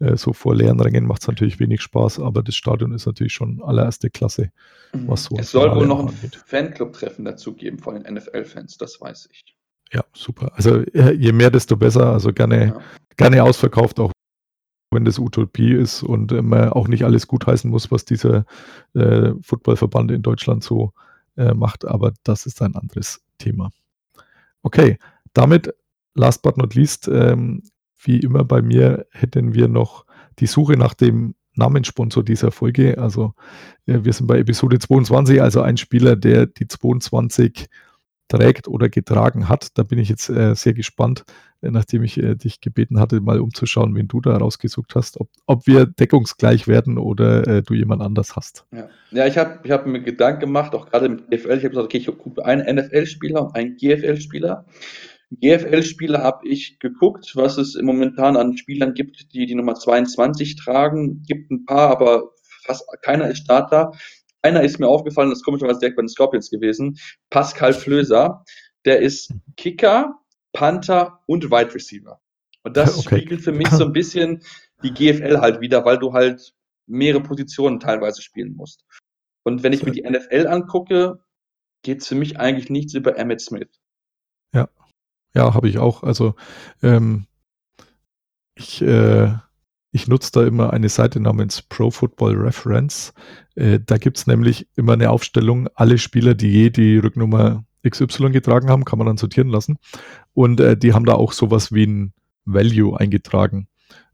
äh, so vor leeren Rängen macht es natürlich wenig Spaß, aber das Stadion ist natürlich schon allererste Klasse, was so Es soll wohl noch ein Fanclub-Treffen dazu geben von den NFL-Fans, das weiß ich. Ja, super. Also äh, je mehr, desto besser. Also gerne, ja. gerne ausverkauft, auch wenn das Utopie ist und man auch nicht alles gutheißen muss, was dieser äh, Footballverband in Deutschland so äh, macht. Aber das ist ein anderes Thema. Okay, damit, last but not least, ähm, wie immer bei mir, hätten wir noch die Suche nach dem Namenssponsor dieser Folge. Also äh, wir sind bei Episode 22, also ein Spieler, der die 22 trägt oder getragen hat. Da bin ich jetzt äh, sehr gespannt, nachdem ich äh, dich gebeten hatte, mal umzuschauen, wen du da rausgesucht hast, ob, ob wir deckungsgleich werden oder äh, du jemand anders hast. Ja, ja ich habe ich hab mir Gedanken gemacht, auch gerade mit GFL. Ich habe gesagt, okay, ich gucke einen NFL-Spieler und einen GFL-Spieler. GFL-Spieler habe ich geguckt, was es momentan an Spielern gibt, die die Nummer 22 tragen. Gibt ein paar, aber fast keiner ist Starter. Einer ist mir aufgefallen, das ist komischerweise direkt bei den Scorpions gewesen. Pascal Flöser. Der ist Kicker, Panther und Wide Receiver. Und das okay. spiegelt für mich so ein bisschen die GFL halt wieder, weil du halt mehrere Positionen teilweise spielen musst. Und wenn ich mir die NFL angucke, geht es für mich eigentlich nichts über Emmett Smith. Ja, ja, habe ich auch. Also ähm, ich äh, ich nutze da immer eine Seite namens Pro Football Reference. Äh, da gibt's nämlich immer eine Aufstellung, alle Spieler, die je die Rücknummer XY getragen haben, kann man dann sortieren lassen. Und äh, die haben da auch sowas wie ein Value eingetragen.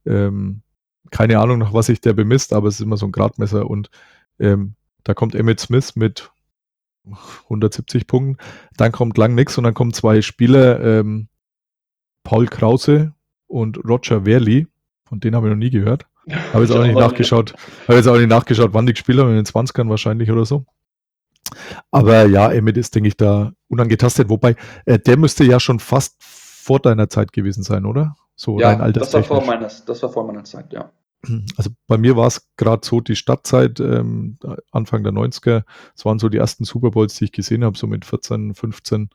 Ähm, keine Ahnung, nach was sich der bemisst, aber es ist immer so ein Gradmesser. Und ähm, da kommt Emmett Smith mit 170 Punkten. Dann kommt lang nix und dann kommen zwei Spieler, ähm, Paul Krause und Roger Werley von denen habe ich noch nie gehört. Habe jetzt auch nicht nachgeschaut. Habe jetzt auch nicht nachgeschaut, wann die gespielt haben, in den 20ern wahrscheinlich oder so. Aber ja, Emmett ist, denke ich, da unangetastet. Wobei, äh, der müsste ja schon fast vor deiner Zeit gewesen sein, oder? So ja, rein das war, vor meiner, das war vor meiner Zeit, ja. Also bei mir war es gerade so die Stadtzeit, ähm, Anfang der 90er. Es waren so die ersten Super Bowls, die ich gesehen habe, so mit 14, 15.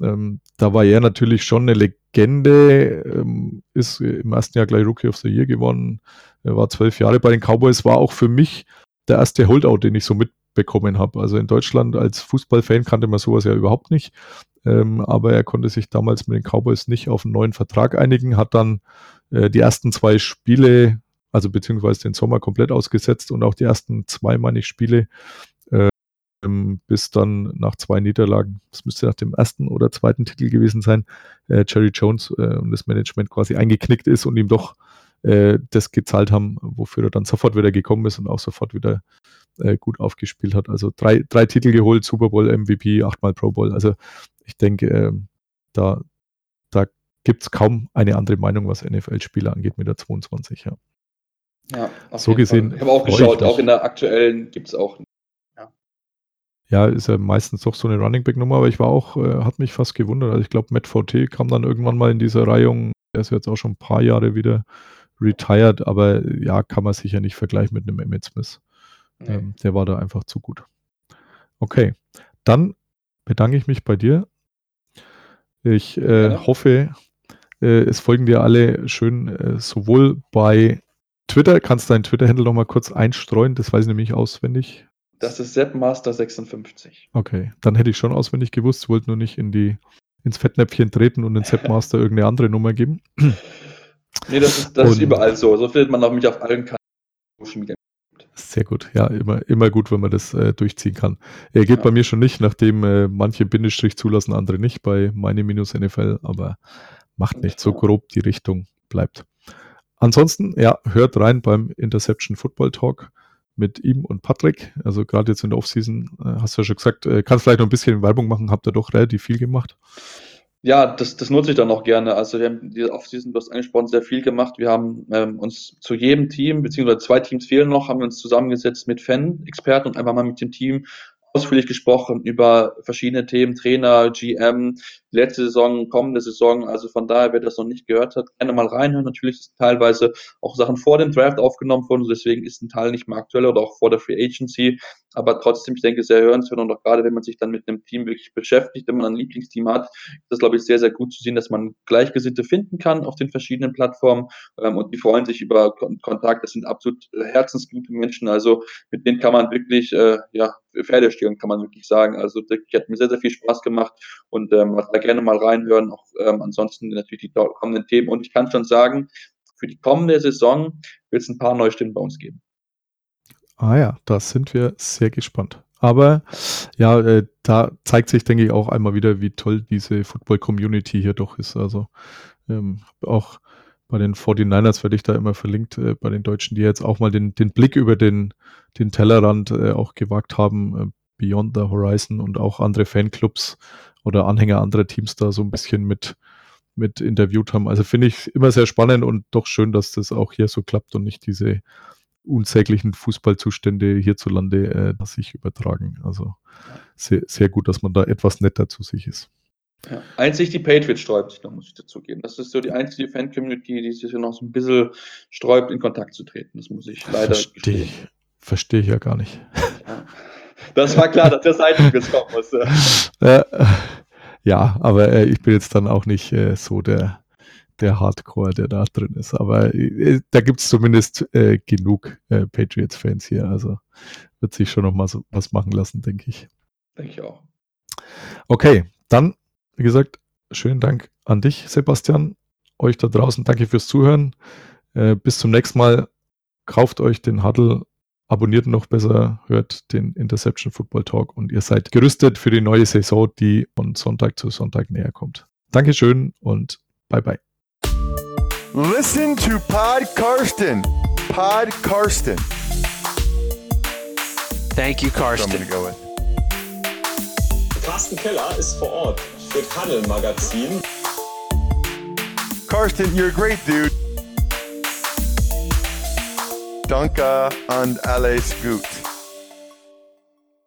Ähm, da war er natürlich schon eine Legende, ähm, ist im ersten Jahr gleich Rookie of the Year geworden, er war zwölf Jahre bei den Cowboys, war auch für mich der erste Holdout, den ich so mitbekommen habe. Also in Deutschland als Fußballfan kannte man sowas ja überhaupt nicht, ähm, aber er konnte sich damals mit den Cowboys nicht auf einen neuen Vertrag einigen, hat dann äh, die ersten zwei Spiele, also beziehungsweise den Sommer komplett ausgesetzt und auch die ersten zwei, meine ich, Spiele bis dann nach zwei Niederlagen, das müsste nach dem ersten oder zweiten Titel gewesen sein, äh, Jerry Jones äh, und das Management quasi eingeknickt ist und ihm doch äh, das gezahlt haben, wofür er dann sofort wieder gekommen ist und auch sofort wieder äh, gut aufgespielt hat. Also drei, drei Titel geholt, Super Bowl MVP, achtmal Pro Bowl. Also ich denke, ähm, da, da gibt es kaum eine andere Meinung, was NFL-Spieler angeht mit der 22. Ja. Ja, so gesehen. Fall. Ich habe auch geschaut, auch in der aktuellen gibt es auch ja, ist ja meistens doch so eine Running Back Nummer, aber ich war auch, äh, hat mich fast gewundert. Also ich glaube, Matt Forte kam dann irgendwann mal in dieser Reihung. Er ist jetzt auch schon ein paar Jahre wieder retired, aber ja, kann man sicher nicht vergleichen mit einem Emmett Smith. Nee. Ähm, der war da einfach zu gut. Okay, dann bedanke ich mich bei dir. Ich äh, ja. hoffe, äh, es folgen dir alle schön äh, sowohl bei Twitter, kannst du deinen Twitter-Handle nochmal kurz einstreuen, das weiß ich nämlich auswendig. Das ist Seppmaster 56. Okay, dann hätte ich schon auswendig gewusst, wollte nur nicht in die, ins Fettnäpfchen treten und den Seppmaster irgendeine andere Nummer geben. Nee, das ist, das ist überall so. So findet man auch mich auf allen Kanälen. Sehr gut, ja, immer, immer gut, wenn man das äh, durchziehen kann. Er geht ja. bei mir schon nicht, nachdem äh, manche Bindestrich zulassen, andere nicht bei meine minus NFL, aber macht nicht, so grob die Richtung bleibt. Ansonsten, ja, hört rein beim Interception Football Talk mit ihm und Patrick. Also gerade jetzt in der Offseason, äh, hast du ja schon gesagt, äh, kannst vielleicht noch ein bisschen Werbung machen, habt ihr doch relativ viel gemacht. Ja, das, das nutze ich dann auch gerne. Also wir haben diese Offseason, du hast angesprochen, sehr viel gemacht. Wir haben ähm, uns zu jedem Team, beziehungsweise zwei Teams fehlen noch, haben wir uns zusammengesetzt mit Fan-Experten und einfach mal mit dem Team ausführlich gesprochen über verschiedene Themen, Trainer, GM, letzte Saison, kommende Saison. Also von daher, wer das noch nicht gehört hat, gerne mal reinhören. Natürlich ist teilweise auch Sachen vor dem Draft aufgenommen worden, deswegen ist ein Teil nicht mehr aktuell oder auch vor der Free Agency. Aber trotzdem, ich denke, sehr hörenswert und auch gerade, wenn man sich dann mit einem Team wirklich beschäftigt, wenn man ein Lieblingsteam hat, ist das, glaube ich, sehr, sehr gut zu sehen, dass man Gleichgesinnte finden kann auf den verschiedenen Plattformen ähm, und die freuen sich über Kontakt. Das sind absolut herzensgute Menschen, also mit denen kann man wirklich, äh, ja, Pferde stehlen, kann man wirklich sagen. Also, das hat mir sehr, sehr viel Spaß gemacht und ähm, da gerne mal reinhören. Auch ähm, ansonsten natürlich die kommenden Themen. Und ich kann schon sagen, für die kommende Saison wird es ein paar neue Stimmen bei uns geben. Ah ja, da sind wir sehr gespannt. Aber ja, äh, da zeigt sich, denke ich, auch einmal wieder, wie toll diese Football-Community hier doch ist. Also ähm, auch bei den 49ers werde ich da immer verlinkt, äh, bei den Deutschen, die jetzt auch mal den, den Blick über den, den Tellerrand äh, auch gewagt haben, äh, Beyond the Horizon und auch andere Fanclubs oder Anhänger anderer Teams da so ein bisschen mit, mit interviewt haben. Also finde ich immer sehr spannend und doch schön, dass das auch hier so klappt und nicht diese unsäglichen Fußballzustände hierzulande äh, sich übertragen. Also sehr, sehr gut, dass man da etwas netter zu sich ist. Ja. Einzig die Patriots sträubt sich noch, muss ich dazugeben. Das ist so die einzige Fan-Community, die sich noch so ein bisschen sträubt, in Kontakt zu treten. Das muss ich leider Verstehe ich, versteh ich ja gar nicht. Ja. Das war klar, dass der Seiten jetzt kommen musste. Äh, ja, aber äh, ich bin jetzt dann auch nicht äh, so der, der Hardcore, der da drin ist. Aber äh, da gibt es zumindest äh, genug äh, Patriots-Fans hier. Also wird sich schon noch mal so was machen lassen, denke ich. Denke ich auch. Okay, dann, wie gesagt, schönen Dank an dich, Sebastian. Euch da draußen, danke fürs Zuhören. bis zum nächsten Mal. Kauft euch den Huddle abonniert noch besser, hört den Interception Football Talk und ihr seid gerüstet für die neue Saison, die von Sonntag zu Sonntag näher kommt. Dankeschön und bye bye. Listen to Pod Karsten. Pod Karsten. Thank you, Karsten. Go. Carsten Keller ist vor Ort Tunnel Magazin. Karsten, you're a great dude. Danke und alles gut.